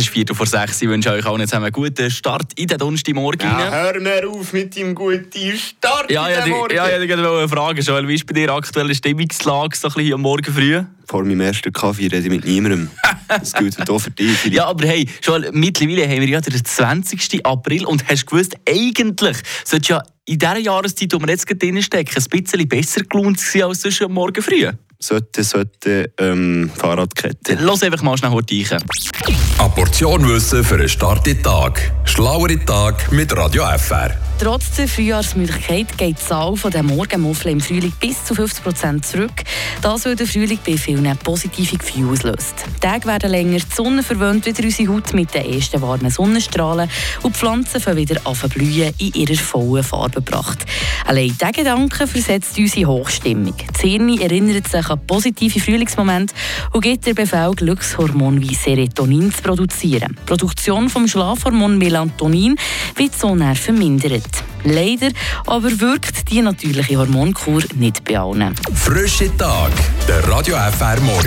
ist Viertel vor sechs. Ich wünsche euch allen zusammen einen guten Start in den Donnerstagmorgen. Ja, hör mir auf mit deinem guten Start ja, in ja, den die, Morgen. ja, ja, ich wollte eine Frage Joel, wie ist bei dir aktuelle Stimmungslage so ein bisschen am Morgen früh? Vor meinem ersten Kaffee rede ich mit niemandem. Das gilt auch für dich. Philipp. Ja, aber hey, Joel, mittlerweile haben wir ja den 20. April und hast gewusst, eigentlich sollte ja in dieser Jahreszeit, wo wir jetzt gerade drin stecken, ein bisschen besser gelohnt sein als sonst am Morgen früh. Sollte, sollte, ähm, Fahrradkette. Lass einfach mal schnell heute rein. Eine Portion Wissen für einen starken Tag. Schlauere Tag mit Radio FR. Trotz der Frühjahrsmüdigkeit geht die Zahl der Morgenmuffel im Frühling bis zu 50 Prozent zurück. Das, weil der Frühling bei vielen positive Gefühle auslöst. Die Tage werden länger, die Sonne verwöhnt wieder unsere Haut mit den ersten warmen Sonnenstrahlen und die Pflanzen fangen wieder an blühen in ihrer vollen Farbe gebracht. Allein dieser Gedanke versetzt uns in Hochstimmung. Das Hirn erinnert sich an positive Frühlingsmomente und gibt der Befehl, Glückshormon wie Serotonin zu produzieren. Die Produktion vom Schlafhormon Melatonin wird so näher vermindert. Leider aber wirkt die natürliche Hormonkur nicht bei allen. Frische Tag. Der Radio FR Morgen.